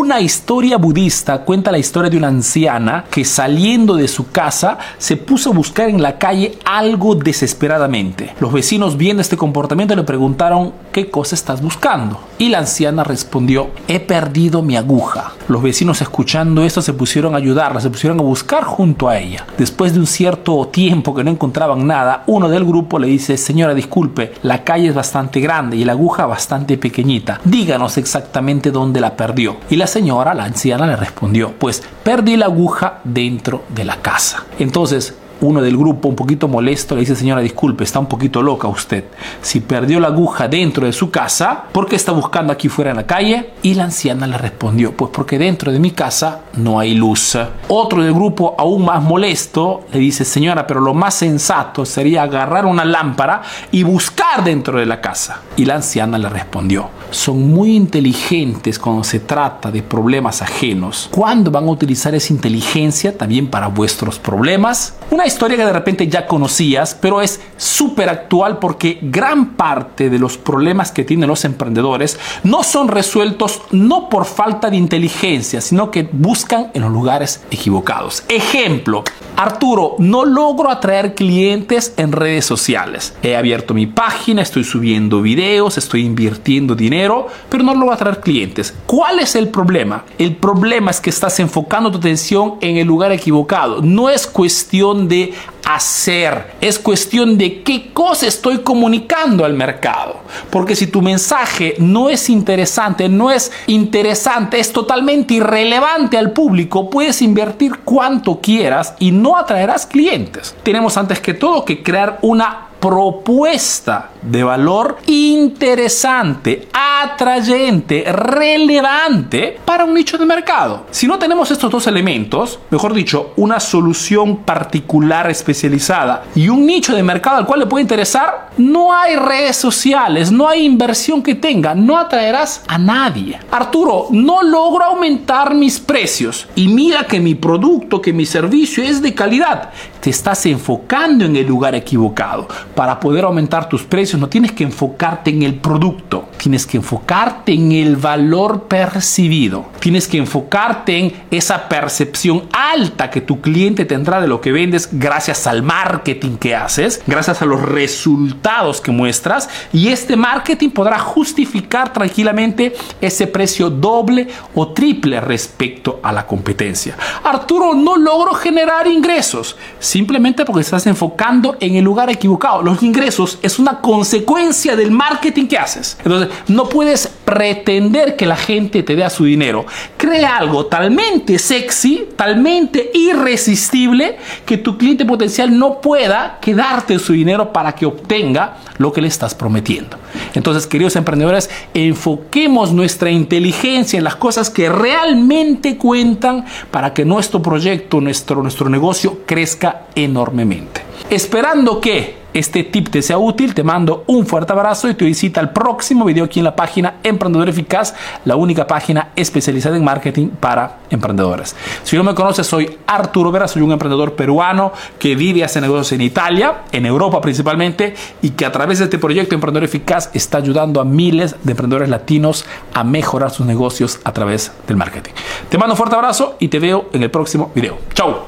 Una historia budista cuenta la historia de una anciana que saliendo de su casa se puso a buscar en la calle algo desesperadamente. Los vecinos viendo este comportamiento le preguntaron ¿qué cosa estás buscando? Y la anciana respondió he perdido mi aguja. Los vecinos escuchando esto se pusieron a ayudarla, se pusieron a buscar junto a ella. Después de un cierto tiempo que no encontraban nada, uno del grupo le dice señora disculpe, la calle es bastante grande y la aguja bastante pequeñita. Díganos exactamente dónde la perdió. Y la señora, la anciana, le respondió, pues perdí la aguja dentro de la casa. Entonces, uno del grupo, un poquito molesto, le dice, señora, disculpe, está un poquito loca usted. Si perdió la aguja dentro de su casa, ¿por qué está buscando aquí fuera en la calle? Y la anciana le respondió, pues porque dentro de mi casa no hay luz. Otro del grupo, aún más molesto, le dice, señora, pero lo más sensato sería agarrar una lámpara y buscar dentro de la casa. Y la anciana le respondió, son muy inteligentes cuando se trata de problemas ajenos. ¿Cuándo van a utilizar esa inteligencia también para vuestros problemas? Una historia que de repente ya conocías, pero es súper actual porque gran parte de los problemas que tienen los emprendedores no son resueltos no por falta de inteligencia, sino que buscan en los lugares equivocados. Ejemplo, Arturo, no logro atraer clientes en redes sociales. He abierto mi página, estoy subiendo videos, estoy invirtiendo dinero, pero no logro atraer clientes. ¿Cuál es el problema? El problema es que estás enfocando tu atención en el lugar equivocado. No es cuestión de hacer, es cuestión de qué cosa estoy comunicando al mercado. Porque si tu mensaje no es interesante, no es interesante, es totalmente irrelevante al público, puedes invertir cuanto quieras y no atraerás clientes. Tenemos antes que todo que crear una propuesta de valor interesante, atrayente, relevante para un nicho de mercado. Si no tenemos estos dos elementos, mejor dicho, una solución particular especializada y un nicho de mercado al cual le puede interesar, no hay redes sociales, no hay inversión que tenga, no atraerás a nadie. Arturo, no logro aumentar mis precios y mira que mi producto, que mi servicio es de calidad. Te estás enfocando en el lugar equivocado para poder aumentar tus precios no tienes que enfocarte en el producto, tienes que enfocarte en el valor percibido, tienes que enfocarte en esa percepción alta que tu cliente tendrá de lo que vendes gracias al marketing que haces, gracias a los resultados que muestras y este marketing podrá justificar tranquilamente ese precio doble o triple respecto a la competencia. Arturo, no logro generar ingresos simplemente porque estás enfocando en el lugar equivocado los ingresos es una consecuencia del marketing que haces. Entonces, no puedes pretender que la gente te dé su dinero. Crea algo talmente sexy, talmente irresistible, que tu cliente potencial no pueda quedarte su dinero para que obtenga lo que le estás prometiendo. Entonces, queridos emprendedores, enfoquemos nuestra inteligencia en las cosas que realmente cuentan para que nuestro proyecto, nuestro, nuestro negocio crezca enormemente. Esperando que este tip te sea útil, te mando un fuerte abrazo y te visita el próximo video aquí en la página Emprendedor Eficaz, la única página especializada en marketing para emprendedores. Si no me conoces, soy Arturo Vera, soy un emprendedor peruano que vive y hace negocios en Italia, en Europa principalmente, y que a través de este proyecto Emprendedor Eficaz está ayudando a miles de emprendedores latinos a mejorar sus negocios a través del marketing. Te mando un fuerte abrazo y te veo en el próximo video. Chao.